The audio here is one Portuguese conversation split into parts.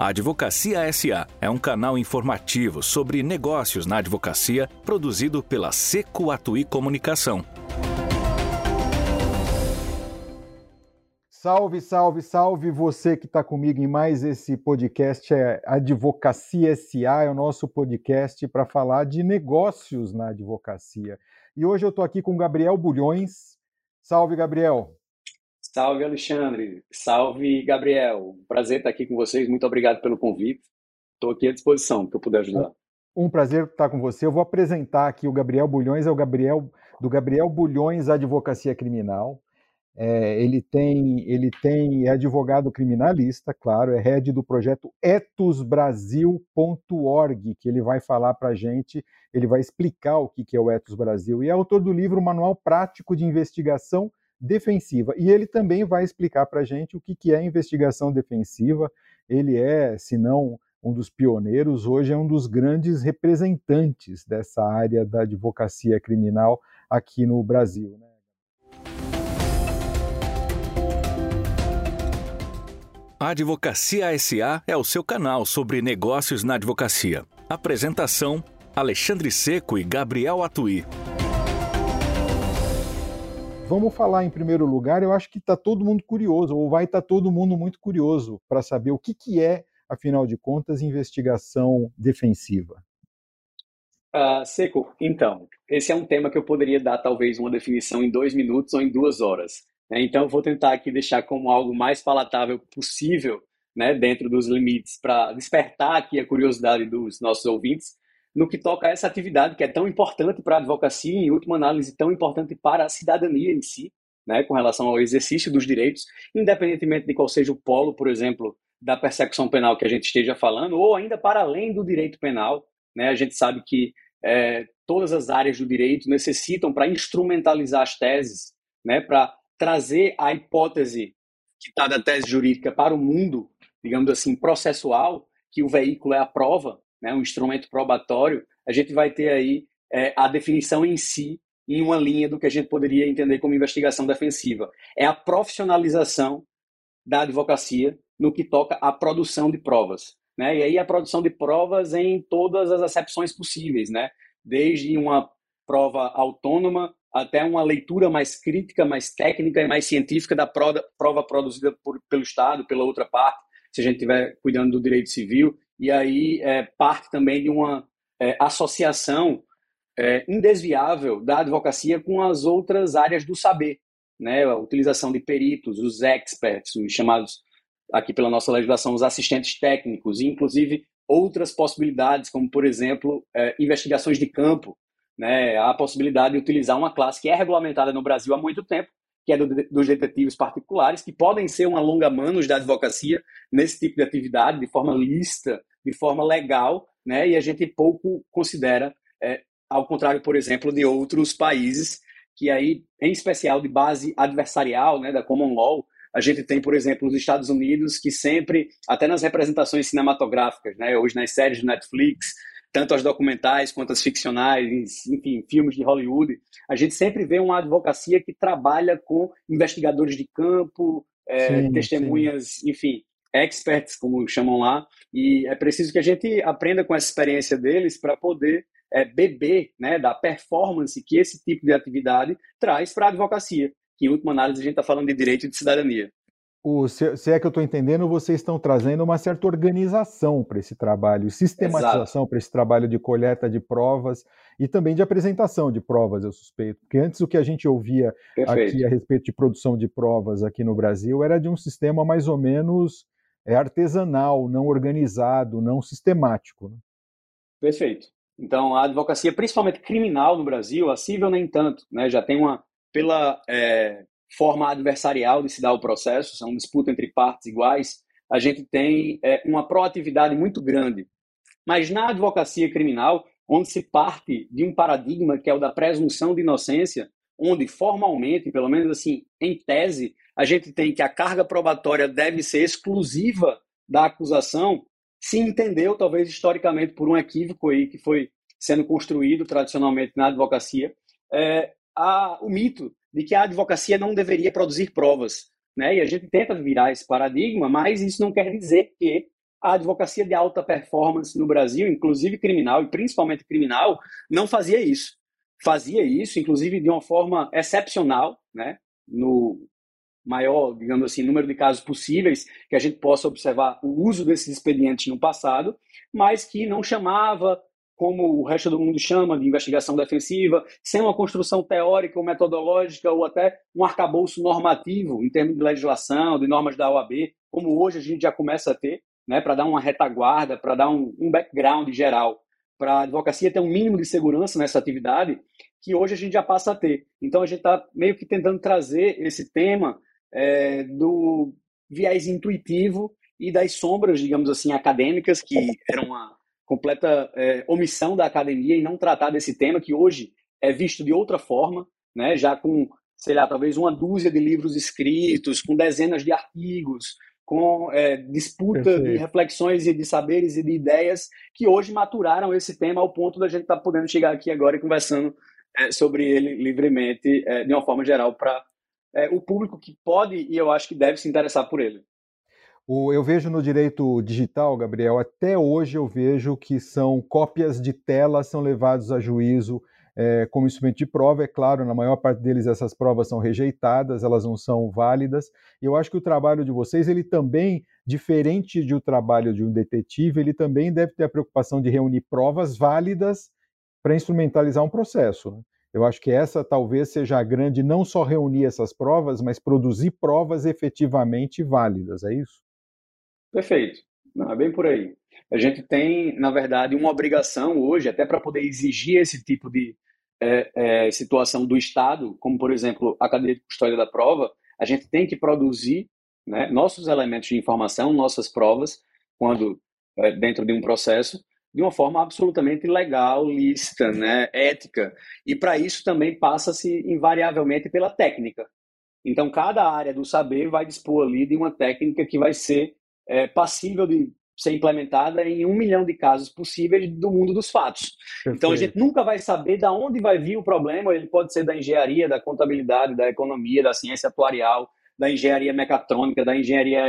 A Advocacia SA é um canal informativo sobre negócios na advocacia produzido pela Seco Atui Comunicação. Salve, salve, salve você que está comigo em mais esse podcast. É Advocacia SA, é o nosso podcast para falar de negócios na advocacia. E hoje eu estou aqui com Gabriel Bulhões. Salve, Gabriel. Salve, Alexandre. Salve, Gabriel. Prazer estar aqui com vocês. Muito obrigado pelo convite. Estou aqui à disposição, que eu puder ajudar. Um prazer estar com você. Eu vou apresentar aqui o Gabriel Bulhões, é o Gabriel do Gabriel Bulhões Advocacia Criminal. É, ele tem, ele tem é advogado criminalista, claro, é head do projeto etosbrasil.org, que ele vai falar para a gente, ele vai explicar o que é o Etos Brasil, e é autor do livro Manual Prático de Investigação defensiva. E ele também vai explicar para a gente o que, que é investigação defensiva. Ele é, se não um dos pioneiros, hoje é um dos grandes representantes dessa área da advocacia criminal aqui no Brasil. Né? A Advocacia SA é o seu canal sobre negócios na advocacia. Apresentação: Alexandre Seco e Gabriel Atui. Vamos falar em primeiro lugar, eu acho que está todo mundo curioso, ou vai estar tá todo mundo muito curioso para saber o que, que é, afinal de contas, investigação defensiva. Uh, Seco, então, esse é um tema que eu poderia dar talvez uma definição em dois minutos ou em duas horas. Né? Então, eu vou tentar aqui deixar como algo mais palatável possível, né, dentro dos limites, para despertar aqui a curiosidade dos nossos ouvintes, no que toca a essa atividade que é tão importante para a advocacia e, em última análise, tão importante para a cidadania em si, né, com relação ao exercício dos direitos, independentemente de qual seja o polo, por exemplo, da persecução penal que a gente esteja falando, ou ainda para além do direito penal. Né, a gente sabe que é, todas as áreas do direito necessitam, para instrumentalizar as teses, né, para trazer a hipótese que está da tese jurídica para o mundo, digamos assim, processual, que o veículo é a prova, né, um instrumento probatório, a gente vai ter aí é, a definição em si em uma linha do que a gente poderia entender como investigação defensiva. É a profissionalização da advocacia no que toca à produção de provas. Né? E aí a produção de provas em todas as acepções possíveis, né? desde uma prova autônoma até uma leitura mais crítica, mais técnica e mais científica da prova, prova produzida por, pelo Estado, pela outra parte, se a gente estiver cuidando do direito civil, e aí é, parte também de uma é, associação é, indesviável da advocacia com as outras áreas do saber, né? a utilização de peritos, os experts, os chamados aqui pela nossa legislação, os assistentes técnicos, e inclusive outras possibilidades, como, por exemplo, é, investigações de campo, né? a possibilidade de utilizar uma classe que é regulamentada no Brasil há muito tempo, que é do, dos detetives particulares, que podem ser uma longa manos da advocacia nesse tipo de atividade, de forma lícita, de forma legal, né? E a gente pouco considera, é, ao contrário, por exemplo, de outros países que aí, em especial de base adversarial, né, da common law, a gente tem, por exemplo, os Estados Unidos que sempre, até nas representações cinematográficas, né, hoje nas séries de Netflix, tanto as documentais quanto as ficcionais, enfim, filmes de Hollywood, a gente sempre vê uma advocacia que trabalha com investigadores de campo, é, sim, testemunhas, sim. enfim, experts, como chamam lá, e é preciso que a gente aprenda com essa experiência deles para poder é, beber né, da performance que esse tipo de atividade traz para a advocacia, que em última análise a gente está falando de direito e de cidadania. O, se, se, é que eu estou entendendo, vocês estão trazendo uma certa organização para esse trabalho, sistematização para esse trabalho de coleta de provas e também de apresentação de provas, eu suspeito. Porque antes o que a gente ouvia Perfeito. aqui a respeito de produção de provas aqui no Brasil era de um sistema mais ou menos é artesanal, não organizado, não sistemático. Né? Perfeito. Então, a advocacia, principalmente criminal no Brasil, a civil nem tanto, né? já tem uma, pela é, forma adversarial de se dar o processo, são disputa entre partes iguais, a gente tem é, uma proatividade muito grande. Mas na advocacia criminal, onde se parte de um paradigma que é o da presunção de inocência, onde formalmente, pelo menos assim, em tese, a gente tem que a carga probatória deve ser exclusiva da acusação, se entendeu, talvez historicamente, por um equívoco aí que foi sendo construído tradicionalmente na advocacia, é, a, o mito de que a advocacia não deveria produzir provas. Né? E a gente tenta virar esse paradigma, mas isso não quer dizer que a advocacia de alta performance no Brasil, inclusive criminal e principalmente criminal, não fazia isso. Fazia isso, inclusive, de uma forma excepcional, né? no maior, digamos assim, número de casos possíveis que a gente possa observar o uso desses expedientes no passado, mas que não chamava como o resto do mundo chama de investigação defensiva, sem uma construção teórica ou metodológica ou até um arcabouço normativo em termos de legislação, de normas da OAB, como hoje a gente já começa a ter, né, para dar uma retaguarda, para dar um, um background geral, para a advocacia ter um mínimo de segurança nessa atividade, que hoje a gente já passa a ter. Então a gente está meio que tentando trazer esse tema é, do viés intuitivo e das sombras, digamos assim, acadêmicas, que eram uma completa é, omissão da academia em não tratar desse tema que hoje é visto de outra forma, né? já com, sei lá, talvez uma dúzia de livros escritos, com dezenas de artigos, com é, disputa Perfeito. de reflexões e de saberes e de ideias que hoje maturaram esse tema ao ponto da gente estar tá podendo chegar aqui agora e conversando é, sobre ele livremente, é, de uma forma geral, para é, o público que pode e eu acho que deve se interessar por ele. O, eu vejo no direito digital, Gabriel, até hoje eu vejo que são cópias de tela são levados a juízo é, como instrumento de prova. É claro, na maior parte deles essas provas são rejeitadas, elas não são válidas. Eu acho que o trabalho de vocês, ele também, diferente do trabalho de um detetive, ele também deve ter a preocupação de reunir provas válidas para instrumentalizar um processo. Eu acho que essa talvez seja a grande, não só reunir essas provas, mas produzir provas efetivamente válidas, é isso? Perfeito. Não, é bem por aí. A gente tem, na verdade, uma obrigação hoje, até para poder exigir esse tipo de é, é, situação do Estado, como, por exemplo, a cadeia de custódia da prova, a gente tem que produzir né, nossos elementos de informação, nossas provas, quando é, dentro de um processo, de uma forma absolutamente legal, lícita, né, ética. E para isso também passa-se invariavelmente pela técnica. Então, cada área do saber vai dispor ali de uma técnica que vai ser é, passível de ser implementada em um milhão de casos possíveis do mundo dos fatos. Perfeito. Então a gente nunca vai saber de onde vai vir o problema. Ele pode ser da engenharia, da contabilidade, da economia, da ciência atuarial, da engenharia mecatrônica, da engenharia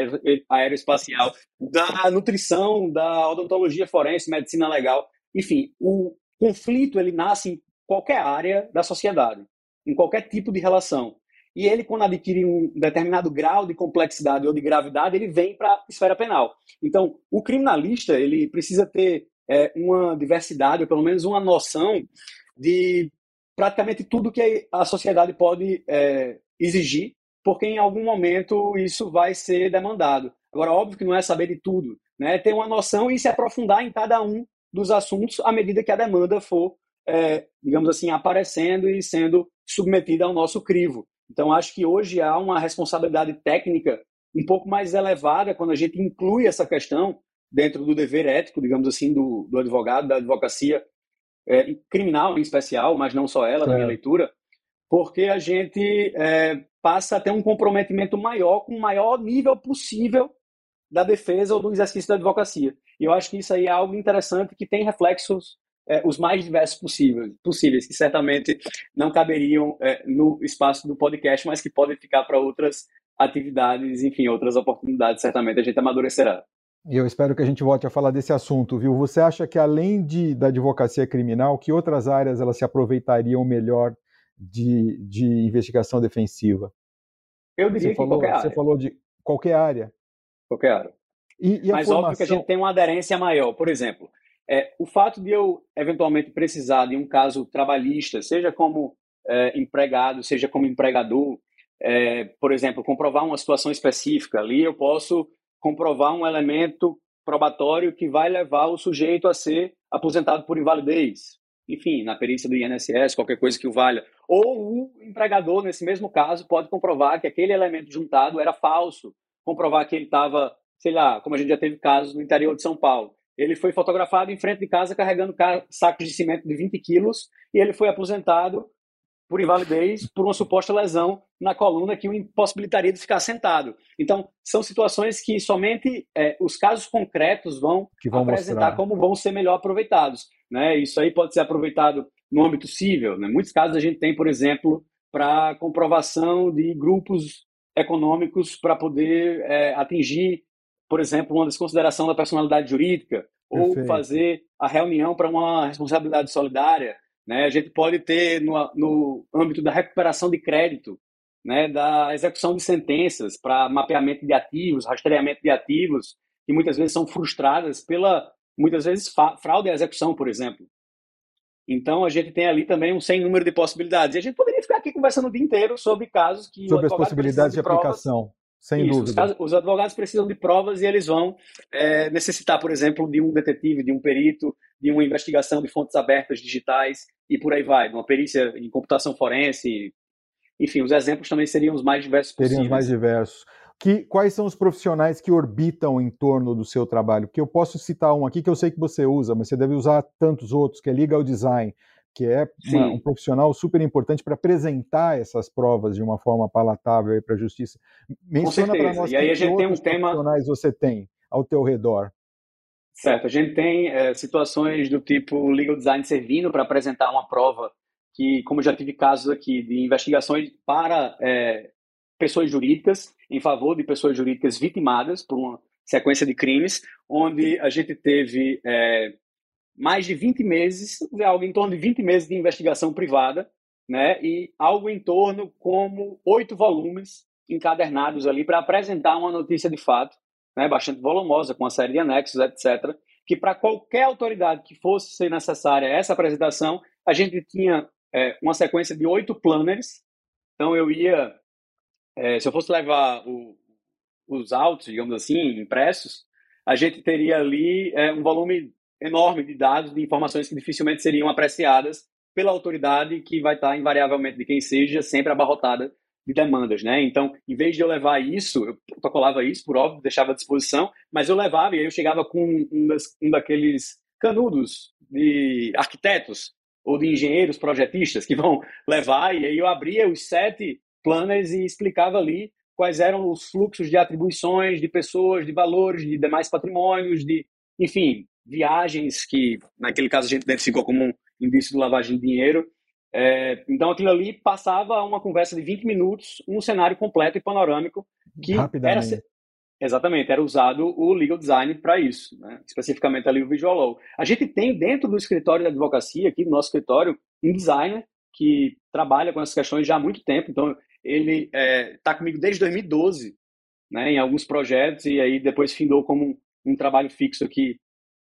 aeroespacial, da nutrição, da odontologia forense, medicina legal. Enfim, o conflito ele nasce em qualquer área da sociedade, em qualquer tipo de relação. E ele, quando adquire um determinado grau de complexidade ou de gravidade, ele vem para a esfera penal. Então, o criminalista ele precisa ter é, uma diversidade, ou pelo menos uma noção de praticamente tudo que a sociedade pode é, exigir, porque em algum momento isso vai ser demandado. Agora, óbvio que não é saber de tudo, né? ter uma noção e se aprofundar em cada um dos assuntos à medida que a demanda for, é, digamos assim, aparecendo e sendo submetida ao nosso crivo. Então, acho que hoje há uma responsabilidade técnica um pouco mais elevada quando a gente inclui essa questão dentro do dever ético, digamos assim, do, do advogado, da advocacia é, criminal em especial, mas não só ela, é. na minha leitura, porque a gente é, passa a ter um comprometimento maior com o maior nível possível da defesa ou do exercício da advocacia. E eu acho que isso aí é algo interessante que tem reflexos é, os mais diversos possíveis, possíveis, que certamente não caberiam é, no espaço do podcast, mas que podem ficar para outras atividades, enfim, outras oportunidades, certamente a gente amadurecerá. E eu espero que a gente volte a falar desse assunto, viu? Você acha que além de, da advocacia criminal, que outras áreas elas se aproveitariam melhor de, de investigação defensiva? Eu diria você que falou, qualquer área. Você falou de qualquer área. Qualquer área. E, e Mas formação... óbvio que a gente tem uma aderência maior. Por exemplo, é, o fato de eu eventualmente precisar de um caso trabalhista, seja como é, empregado, seja como empregador, é, por exemplo, comprovar uma situação específica, ali eu posso comprovar um elemento probatório que vai levar o sujeito a ser aposentado por invalidez. Enfim, na perícia do INSS, qualquer coisa que o valha. Ou o empregador, nesse mesmo caso, pode comprovar que aquele elemento juntado era falso, comprovar que ele estava, sei lá, como a gente já teve casos no interior de São Paulo, ele foi fotografado em frente de casa carregando sacos de cimento de 20 quilos e ele foi aposentado por invalidez por uma suposta lesão na coluna que o impossibilitaria de ficar sentado. Então, são situações que somente é, os casos concretos vão, vão apresentar mostrar. como vão ser melhor aproveitados. Né? Isso aí pode ser aproveitado no âmbito civil. Né? Muitos casos a gente tem, por exemplo, para comprovação de grupos econômicos para poder é, atingir por exemplo, uma desconsideração da personalidade jurídica, Perfeito. ou fazer a reunião para uma responsabilidade solidária. Né? A gente pode ter, no, no âmbito da recuperação de crédito, né, da execução de sentenças para mapeamento de ativos, rastreamento de ativos, que muitas vezes são frustradas pela, muitas vezes, fraude à execução, por exemplo. Então, a gente tem ali também um sem número de possibilidades. E a gente poderia ficar aqui conversando o dia inteiro sobre casos que. Sobre as possibilidades de, de aplicação. Sem Isso, dúvida. Os, os, advogados precisam de provas e eles vão é, necessitar, por exemplo, de um detetive, de um perito, de uma investigação de fontes abertas digitais e por aí vai, uma perícia em computação forense. Enfim, os exemplos também seriam os mais diversos possíveis. Seriam os mais diversos. Que, quais são os profissionais que orbitam em torno do seu trabalho? Porque eu posso citar um aqui que eu sei que você usa, mas você deve usar tantos outros, que é Legal Design, que é uma, um profissional super importante para apresentar essas provas de uma forma palatável para a justiça. Menciona para nós e aí a gente tem um tema profissionais você tem ao teu redor. Certo, a gente tem é, situações do tipo legal design servindo para apresentar uma prova que, como já tive casos aqui de investigações para é, pessoas jurídicas, em favor de pessoas jurídicas vitimadas por uma sequência de crimes, onde a gente teve é, mais de 20 meses, algo em torno de 20 meses de investigação privada, né? E algo em torno como oito volumes encadernados ali para apresentar uma notícia de fato, né? Bastante volumosa, com uma série de anexos, etc. Que para qualquer autoridade que fosse ser necessária essa apresentação, a gente tinha é, uma sequência de oito planners. Então eu ia, é, se eu fosse levar o, os autos, digamos assim, impressos, a gente teria ali é, um volume enorme de dados, de informações que dificilmente seriam apreciadas pela autoridade que vai estar invariavelmente de quem seja sempre abarrotada de demandas, né? Então, em vez de eu levar isso, eu protocolava isso, por óbvio, deixava à disposição, mas eu levava e aí eu chegava com um, das, um daqueles canudos de arquitetos ou de engenheiros projetistas que vão levar e aí eu abria os sete planners e explicava ali quais eram os fluxos de atribuições, de pessoas, de valores, de demais patrimônios, de, enfim, viagens, que naquele caso a gente identificou como um indício de lavagem de dinheiro. É, então aquilo ali passava uma conversa de 20 minutos, um cenário completo e panorâmico que era exatamente era usado o legal design para isso, né? especificamente ali o visual law. A gente tem dentro do escritório da advocacia aqui no nosso escritório um designer que trabalha com essas questões já há muito tempo. Então ele está é, tá comigo desde 2012, né, em alguns projetos e aí depois findou como um, um trabalho fixo aqui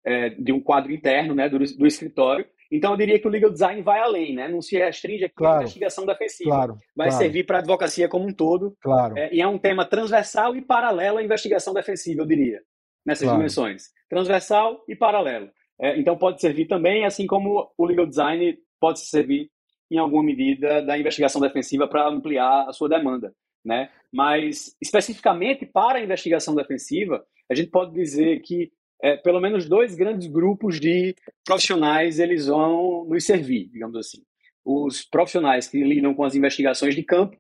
é, de um quadro interno né, do, do, escritório. Então, eu diria que o legal design vai além, né? não se restringe aqui claro, à investigação defensiva. Claro, vai claro. servir para a advocacia como um todo. Claro. É, e é um tema transversal e paralelo à investigação defensiva, eu diria, nessas dimensões. Transversal e paralelo. É, então, pode servir também, assim como o legal design pode servir, em alguma medida, da investigação defensiva para ampliar a sua demanda. Né? Mas, especificamente para a investigação defensiva, a gente pode dizer que é, pelo menos dois grandes grupos de profissionais eles vão nos servir, digamos assim. Os profissionais que lidam com as investigações de campo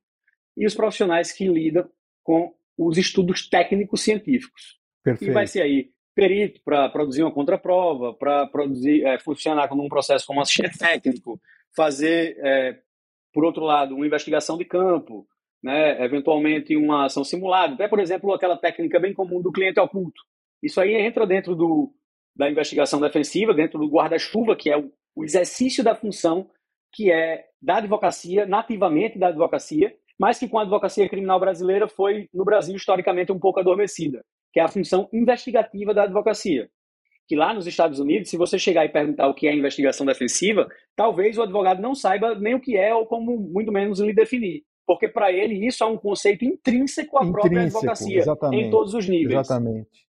e os profissionais que lidam com os estudos técnicos científicos. Perfeito. E vai ser aí perito para produzir uma contraprova, para produzir, é, funcionar como um processo como assistente técnico, fazer, é, por outro lado, uma investigação de campo, né, eventualmente uma ação simulada, até, por exemplo, aquela técnica bem comum do cliente oculto, isso aí entra dentro do, da investigação defensiva, dentro do guarda-chuva, que é o, o exercício da função que é da advocacia, nativamente da advocacia, mas que com a advocacia criminal brasileira foi, no Brasil, historicamente um pouco adormecida, que é a função investigativa da advocacia. Que lá nos Estados Unidos, se você chegar e perguntar o que é investigação defensiva, talvez o advogado não saiba nem o que é ou como muito menos lhe definir. Porque para ele isso é um conceito intrínseco à intrínseco, própria advocacia, em todos os níveis. Exatamente.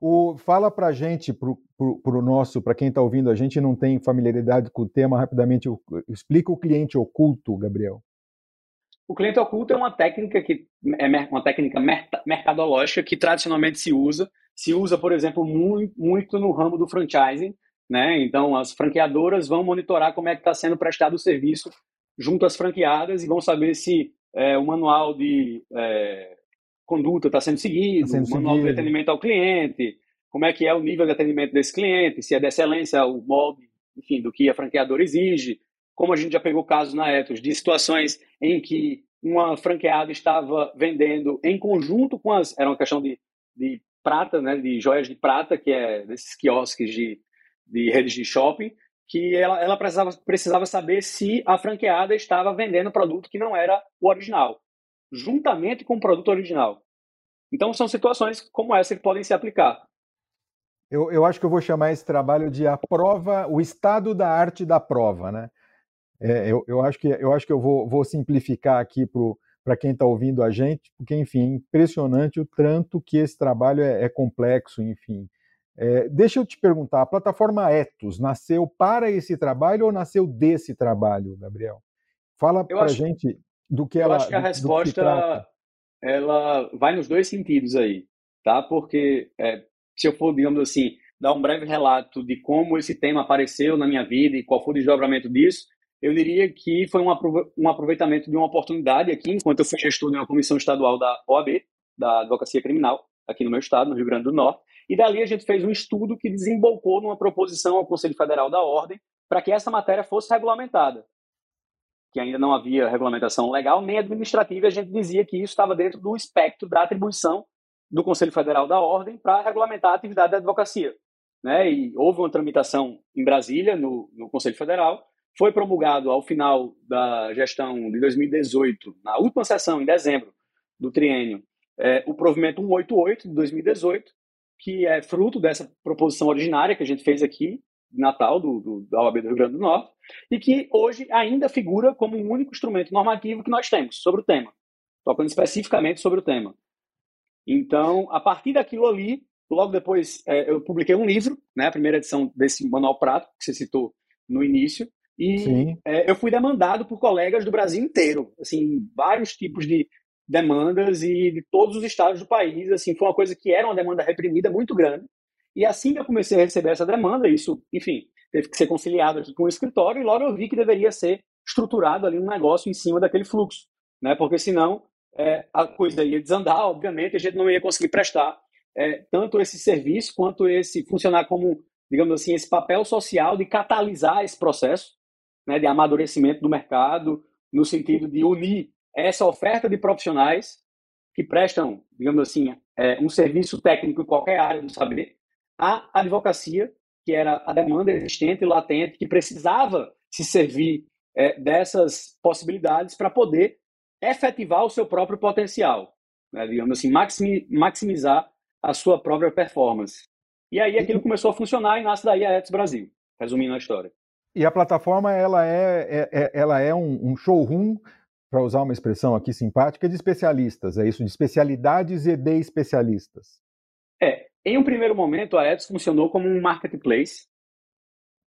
O, fala para a gente, para o nosso, para quem está ouvindo a gente não tem familiaridade com o tema, rapidamente, explica o cliente oculto, Gabriel. O cliente oculto é uma técnica que é uma técnica mercadológica que tradicionalmente se usa. Se usa, por exemplo, muito, muito no ramo do franchising. Né? Então, as franqueadoras vão monitorar como é que está sendo prestado o serviço junto às franqueadas e vão saber se é, o manual de é, conduta está sendo seguido, tá sendo o manual seguido. de atendimento ao cliente, como é que é o nível de atendimento desse cliente, se é de excelência o molde, enfim, do que a franqueadora exige. Como a gente já pegou casos na Etos de situações em que uma franqueada estava vendendo em conjunto com as. Era uma questão de, de prata, né, de joias de prata, que é desses quiosques de, de redes de shopping, que ela, ela precisava, precisava saber se a franqueada estava vendendo produto que não era o original, juntamente com o produto original. Então, são situações como essa que podem se aplicar. Eu, eu acho que eu vou chamar esse trabalho de a prova, o estado da arte da prova, né? É, eu, eu, acho que, eu acho que eu vou, vou simplificar aqui para quem está ouvindo a gente, porque, enfim, é impressionante o tanto que esse trabalho é, é complexo, enfim. É, deixa eu te perguntar, a plataforma Etos nasceu para esse trabalho ou nasceu desse trabalho, Gabriel? Fala para a gente do que ela. Eu acho que a resposta ela vai nos dois sentidos aí, tá? Porque é, se eu for, digamos assim, dar um breve relato de como esse tema apareceu na minha vida e qual foi o desdobramento disso, eu diria que foi um aproveitamento de uma oportunidade aqui, enquanto eu fui gestor de uma comissão estadual da OAB, da Advocacia Criminal, aqui no meu estado, no Rio Grande do Norte, e dali a gente fez um estudo que desembocou numa proposição ao Conselho Federal da Ordem para que essa matéria fosse regulamentada. Que ainda não havia regulamentação legal nem administrativa, e a gente dizia que isso estava dentro do espectro da atribuição do Conselho Federal da Ordem para regulamentar a atividade da advocacia. Né? E houve uma tramitação em Brasília, no, no Conselho Federal, foi promulgado ao final da gestão de 2018, na última sessão, em dezembro do triênio, é, o provimento 188 de 2018, que é fruto dessa proposição originária que a gente fez aqui, Natal, do, do, da OAB do Rio Grande do Norte, e que hoje ainda figura como o único instrumento normativo que nós temos sobre o tema, tocando especificamente sobre o tema. Então, a partir daquilo ali, logo depois é, eu publiquei um livro, né, a primeira edição desse manual prático que você citou no início, e é, eu fui demandado por colegas do Brasil inteiro, assim, vários tipos de demandas e de todos os estados do país, assim, foi uma coisa que era uma demanda reprimida muito grande. E assim que eu comecei a receber essa demanda, isso, enfim, teve que ser conciliado aqui com o escritório e logo eu vi que deveria ser estruturado ali um negócio em cima daquele fluxo, né? Porque senão é, a coisa ia desandar, obviamente, a gente não ia conseguir prestar é, tanto esse serviço quanto esse funcionar como, digamos assim, esse papel social de catalisar esse processo né, de amadurecimento do mercado, no sentido de unir essa oferta de profissionais que prestam, digamos assim, é, um serviço técnico em qualquer área do saber, à advocacia, que era a demanda existente e latente, que precisava se servir é, dessas possibilidades para poder efetivar o seu próprio potencial, né, digamos assim, maximizar a sua própria performance. E aí aquilo começou a funcionar e nasce daí a Etos Brasil, resumindo a história. E a plataforma ela é, é, é ela é um, um showroom, para usar uma expressão aqui simpática, de especialistas, é isso, de especialidades e de especialistas. É, em um primeiro momento a Etsy funcionou como um marketplace,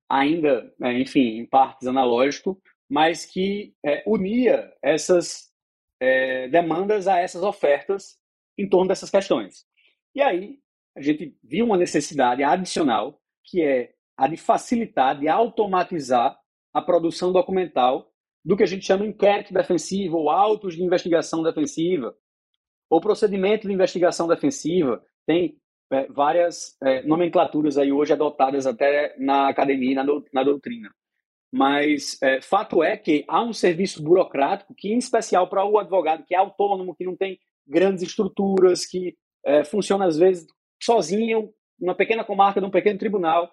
ainda, é, enfim, em partes analógico, mas que é, unia essas é, demandas a essas ofertas em torno dessas questões. E aí a gente viu uma necessidade adicional, que é a de facilitar, de automatizar a produção documental do que a gente chama inquérito defensivo ou autos de investigação defensiva. O procedimento de investigação defensiva tem é, várias é, nomenclaturas aí hoje adotadas até na academia e na, do, na doutrina. Mas é, fato é que há um serviço burocrático que, em especial para o advogado que é autônomo, que não tem grandes estruturas, que é, funciona às vezes sozinho, numa pequena comarca de um pequeno tribunal,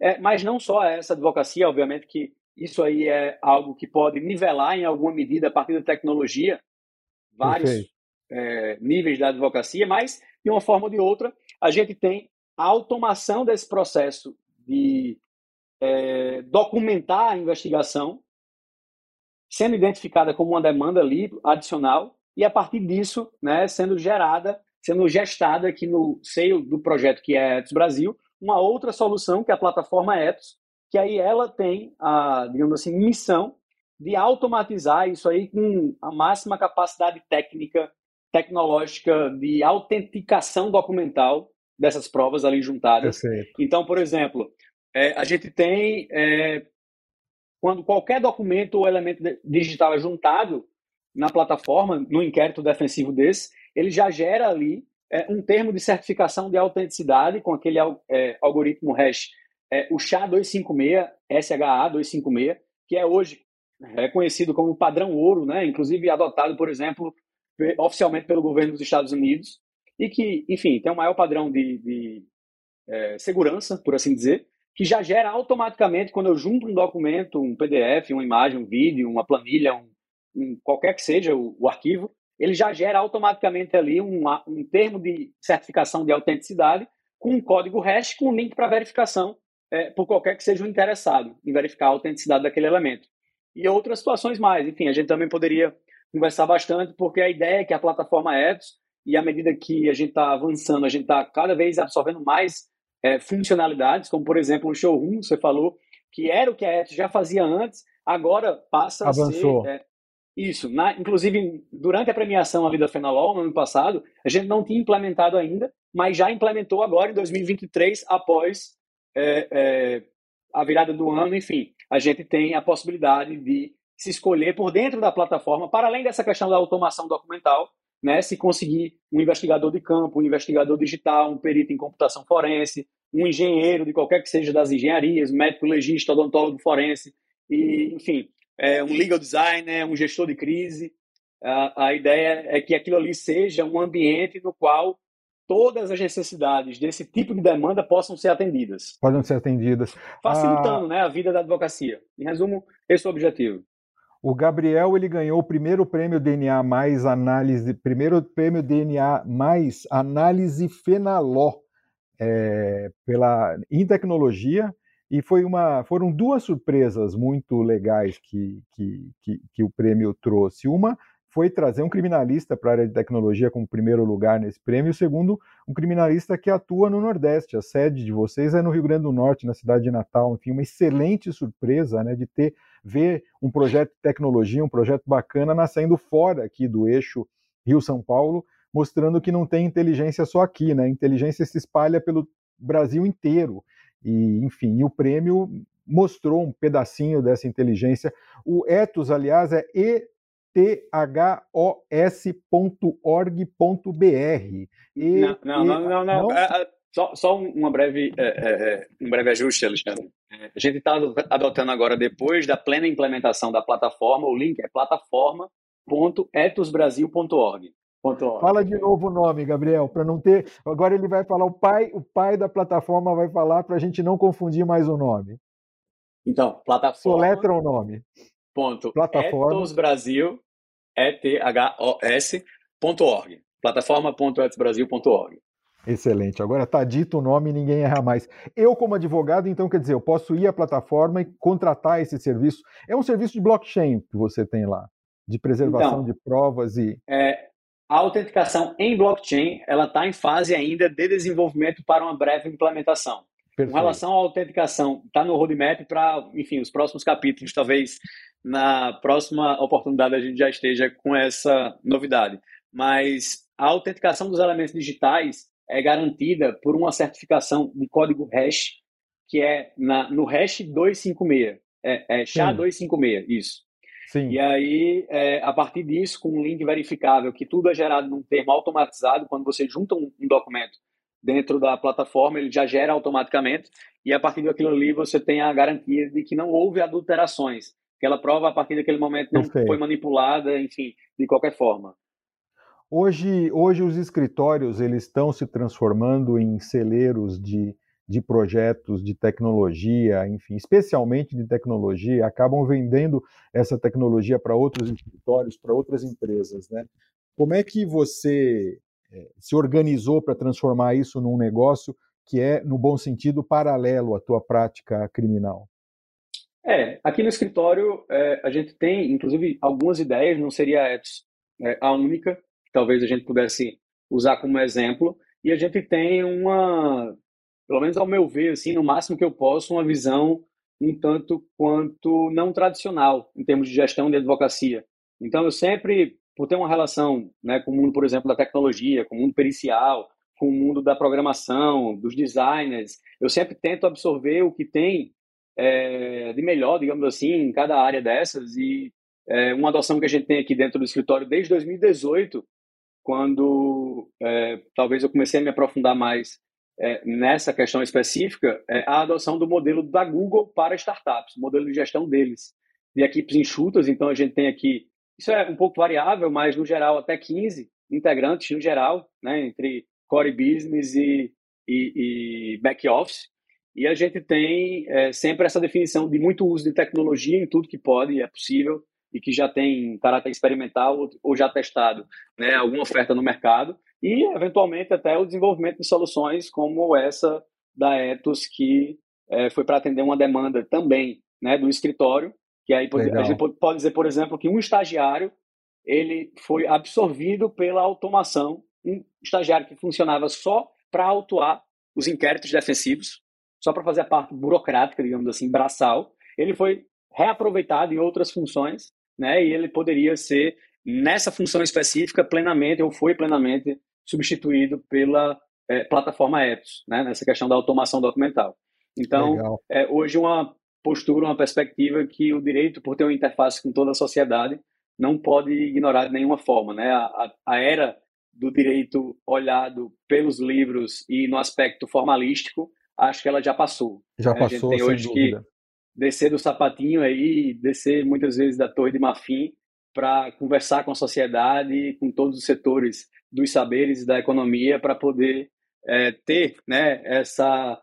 é, mas não só essa advocacia, obviamente que isso aí é algo que pode nivelar em alguma medida a partir da tecnologia, vários é, níveis da advocacia, mas de uma forma ou de outra a gente tem a automação desse processo de é, documentar a investigação, sendo identificada como uma demanda ali adicional e a partir disso, né, sendo gerada, sendo gestada aqui no seio do projeto que é Etos Brasil, uma outra solução, que é a plataforma Ethos, que aí ela tem a, digamos assim, missão de automatizar isso aí com a máxima capacidade técnica, tecnológica de autenticação documental dessas provas ali juntadas. Perfeito. Então, por exemplo, é, a gente tem é, quando qualquer documento ou elemento digital é juntado na plataforma, no inquérito defensivo desse, ele já gera ali é, um termo de certificação de autenticidade com aquele é, algoritmo hash, é, o SHA-256, SHA-256, que é hoje reconhecido é como padrão ouro, né? inclusive adotado, por exemplo, oficialmente pelo governo dos Estados Unidos. e que, enfim, tem um maior padrão de, de é, segurança, por assim dizer, que já gera automaticamente, quando eu junto um documento, um PDF, uma imagem, um vídeo, uma planilha, um, um qualquer que seja o, o, arquivo, ele já gera automaticamente ali um, um termo de certificação de autenticidade com um código hash com um link para verificação é, por qualquer que seja o interessado em verificar a autenticidade daquele elemento. E outras situações mais. Enfim, a gente também poderia conversar bastante, porque a ideia é que a plataforma Ethos, e à medida que a gente está avançando, a gente está cada vez absorvendo mais é, funcionalidades, como por exemplo o showroom, você falou, que era o que a Ethos já fazia antes, agora passa Avançou. a ser. É, isso. Na, inclusive, durante a premiação ali da Fenalol, no ano passado, a gente não tinha implementado ainda, mas já implementou agora em 2023, após é, é, a virada do ano, enfim. A gente tem a possibilidade de se escolher por dentro da plataforma, para além dessa questão da automação documental, né, se conseguir um investigador de campo, um investigador digital, um perito em computação forense, um engenheiro de qualquer que seja das engenharias, médico legista, odontólogo forense, e, enfim, é, um legal designer, um gestor de crise. A, a ideia é que aquilo ali seja um ambiente no qual todas as necessidades desse tipo de demanda possam ser atendidas. Podem ser atendidas. Facilitando ah... né, a vida da advocacia. Em resumo, esse é o objetivo. O Gabriel ele ganhou o primeiro prêmio DNA mais análise, primeiro prêmio DNA mais análise Fenaló é, pela em tecnologia e foi uma, foram duas surpresas muito legais que, que, que, que o prêmio trouxe. Uma foi trazer um criminalista para a área de tecnologia como primeiro lugar nesse prêmio, o segundo, um criminalista que atua no Nordeste. A sede de vocês é no Rio Grande do Norte, na cidade de Natal. Enfim, uma excelente surpresa né, de ter ver um projeto de tecnologia, um projeto bacana nascendo fora aqui do eixo Rio-São Paulo, mostrando que não tem inteligência só aqui, né? A inteligência se espalha pelo Brasil inteiro. E, enfim, e o prêmio mostrou um pedacinho dessa inteligência. O Ethos, aliás, é E thos.org.br. Não, não, não, não, não. É, é, só, só uma breve, é, é, é um breve ajuste, Alexandre. A gente está adotando agora, depois da plena implementação da plataforma, o link é plataforma.etosbrasil.org. Fala de novo o nome, Gabriel, para não ter. Agora ele vai falar o pai, o pai da plataforma vai falar para a gente não confundir mais o nome. Então, plataforma. Soletra o nome. Ponto. Plataforma. Etosbrasil ethos.org. Plataforma.ethosbrasil.org. Excelente. Agora está dito o nome e ninguém erra mais. Eu, como advogado, então, quer dizer, eu posso ir à plataforma e contratar esse serviço. É um serviço de blockchain que você tem lá, de preservação então, de provas e. É, a autenticação em blockchain ela está em fase ainda de desenvolvimento para uma breve implementação. Perfeito. Com relação à autenticação, está no roadmap para, enfim, os próximos capítulos, talvez na próxima oportunidade a gente já esteja com essa novidade. Mas a autenticação dos elementos digitais é garantida por uma certificação de código hash, que é na, no hash 256. É, é SHA-256, isso. Sim. E aí, é, a partir disso, com um link verificável, que tudo é gerado num termo automatizado, quando você junta um, um documento dentro da plataforma, ele já gera automaticamente, e a partir daquilo ali você tem a garantia de que não houve adulterações aquela prova, a partir daquele momento, não Perfeito. foi manipulada, enfim, de qualquer forma. Hoje, hoje os escritórios eles estão se transformando em celeiros de, de projetos de tecnologia, enfim, especialmente de tecnologia, acabam vendendo essa tecnologia para outros escritórios, para outras empresas, né? Como é que você é, se organizou para transformar isso num negócio que é, no bom sentido, paralelo à tua prática criminal? É, aqui no escritório é, a gente tem, inclusive, algumas ideias, não seria a, é, única, talvez a gente pudesse usar como exemplo, e a gente tem uma, pelo menos ao meu ver, assim, no máximo que eu posso, uma visão um tanto quanto não tradicional em termos de gestão de advocacia. Então, eu sempre, por ter uma relação né, com o mundo, por exemplo, da tecnologia, com o mundo pericial, com o mundo da programação, dos designers, eu sempre tento absorver o que tem é, de melhor, digamos assim, em cada área dessas. E é, uma adoção que a gente tem aqui dentro do escritório desde 2018, quando é, talvez eu comecei a me aprofundar mais é, nessa questão específica, é a adoção do modelo da Google para startups, modelo de gestão deles, de equipes enxutas. Então a gente tem aqui, isso é um pouco variável, mas no geral até 15 integrantes no geral, né, entre core business e, e, e back office. E a gente tem é, sempre essa definição de muito uso de tecnologia em tudo que pode, é possível, e que já tem caráter experimental ou já testado né, alguma oferta no mercado, e eventualmente até o desenvolvimento de soluções como essa da Ethos, que é, foi para atender uma demanda também né, do escritório, que aí Legal. a gente pode dizer, por exemplo, que um estagiário ele foi absorvido pela automação, um estagiário que funcionava só para autuar os inquéritos defensivos, só para fazer a parte burocrática, digamos assim, braçal, ele foi reaproveitado em outras funções, né? E ele poderia ser nessa função específica plenamente ou foi plenamente substituído pela é, plataforma Ethos, né? Nessa questão da automação documental. Então, é, hoje uma postura, uma perspectiva que o direito, por ter uma interface com toda a sociedade, não pode ignorar de nenhuma forma. Né? A, a, era do direito olhado pelos livros e no aspecto formalístico, acho que ela já passou. Já né? passou, a gente tem hoje dúvida. que descer do sapatinho aí, descer muitas vezes da torre de marfim para conversar com a sociedade, com todos os setores dos saberes da economia para poder é, ter né, essa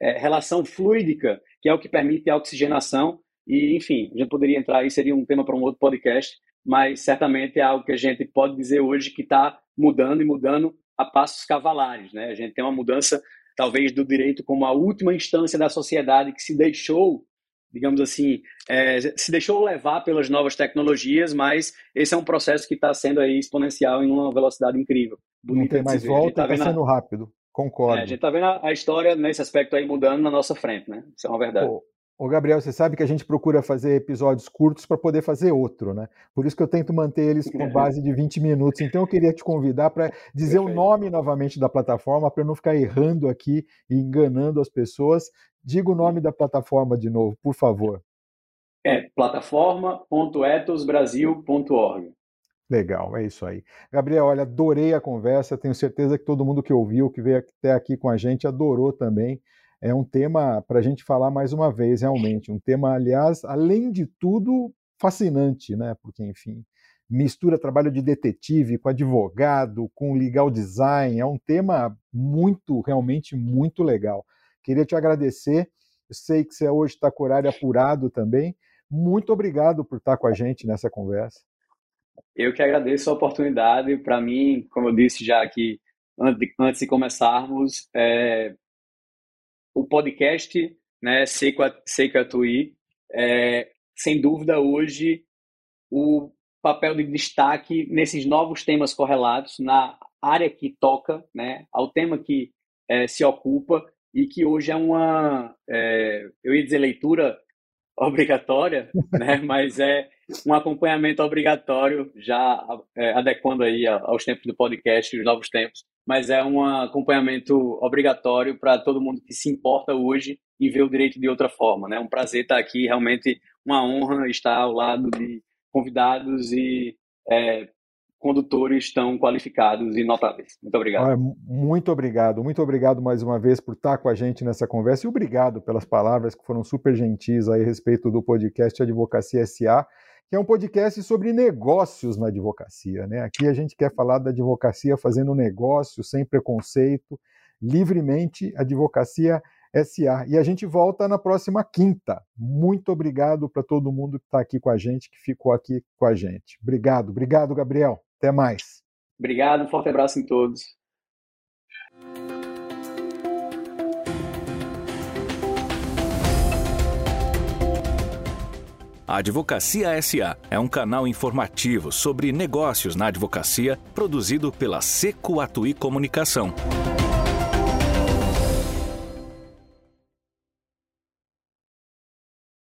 é, relação fluídica, que é o que permite a oxigenação. E, enfim, a gente poderia entrar aí, seria um tema para um outro podcast, mas certamente é algo que a gente pode dizer hoje que está mudando e mudando a passos cavalares. Né? A gente tem uma mudança, talvez, do direito como a última instância da sociedade que se deixou, digamos assim, é, se deixou levar pelas novas tecnologias, mas esse é um processo que está sendo aí exponencial em uma velocidade incrível. Não tem mais volta, está tá sendo rápido. Concordo. É, a gente está vendo a, história nesse aspecto aí mudando na nossa frente, né? Isso é uma verdade. Ô, ô Gabriel, você sabe que a gente procura fazer episódios curtos para poder fazer outro, né? Por isso que eu tento manter eles com base de 20 minutos. Então eu queria te convidar para dizer Perfeito. o nome novamente da plataforma, para não ficar errando aqui e enganando as pessoas. Diga o nome da plataforma de novo, por favor. É plataforma.etosbrasil.org. Legal, é isso aí. Gabriel, olha, adorei a conversa, tenho certeza que todo mundo que ouviu, que veio até aqui com a gente, adorou também. É um tema para a gente falar mais uma vez, realmente. Um tema, aliás, além de tudo, fascinante, né? Porque, enfim, mistura trabalho de detetive com advogado, com legal design, é um tema muito, realmente muito legal. Queria te agradecer. Eu sei que você hoje está com horário apurado também. Muito obrigado por estar com a gente nessa conversa. Eu que agradeço a oportunidade. Para mim, como eu disse já aqui antes de começarmos, é, o podcast, né, Sei que Atuí, é, sem dúvida hoje o papel de destaque nesses novos temas correlatos na área que toca, né, ao tema que é, se ocupa e que hoje é uma, é, eu ia dizer leitura obrigatória, né, mas é um acompanhamento obrigatório, já é, adequando aí aos tempos do podcast, os novos tempos, mas é um acompanhamento obrigatório para todo mundo que se importa hoje e vê o direito de outra forma. É né? um prazer estar aqui, realmente uma honra estar ao lado de convidados e é, condutores tão qualificados e notáveis. Muito obrigado. muito obrigado, muito obrigado mais uma vez por estar com a gente nessa conversa e obrigado pelas palavras que foram super gentis aí a respeito do podcast Advocacia SA que é um podcast sobre negócios na advocacia. Né? Aqui a gente quer falar da advocacia fazendo negócio, sem preconceito, livremente, Advocacia SA. E a gente volta na próxima quinta. Muito obrigado para todo mundo que está aqui com a gente, que ficou aqui com a gente. Obrigado, obrigado, Gabriel. Até mais. Obrigado, um forte abraço em todos. A Advocacia SA é um canal informativo sobre negócios na advocacia produzido pela Seco Atui Comunicação.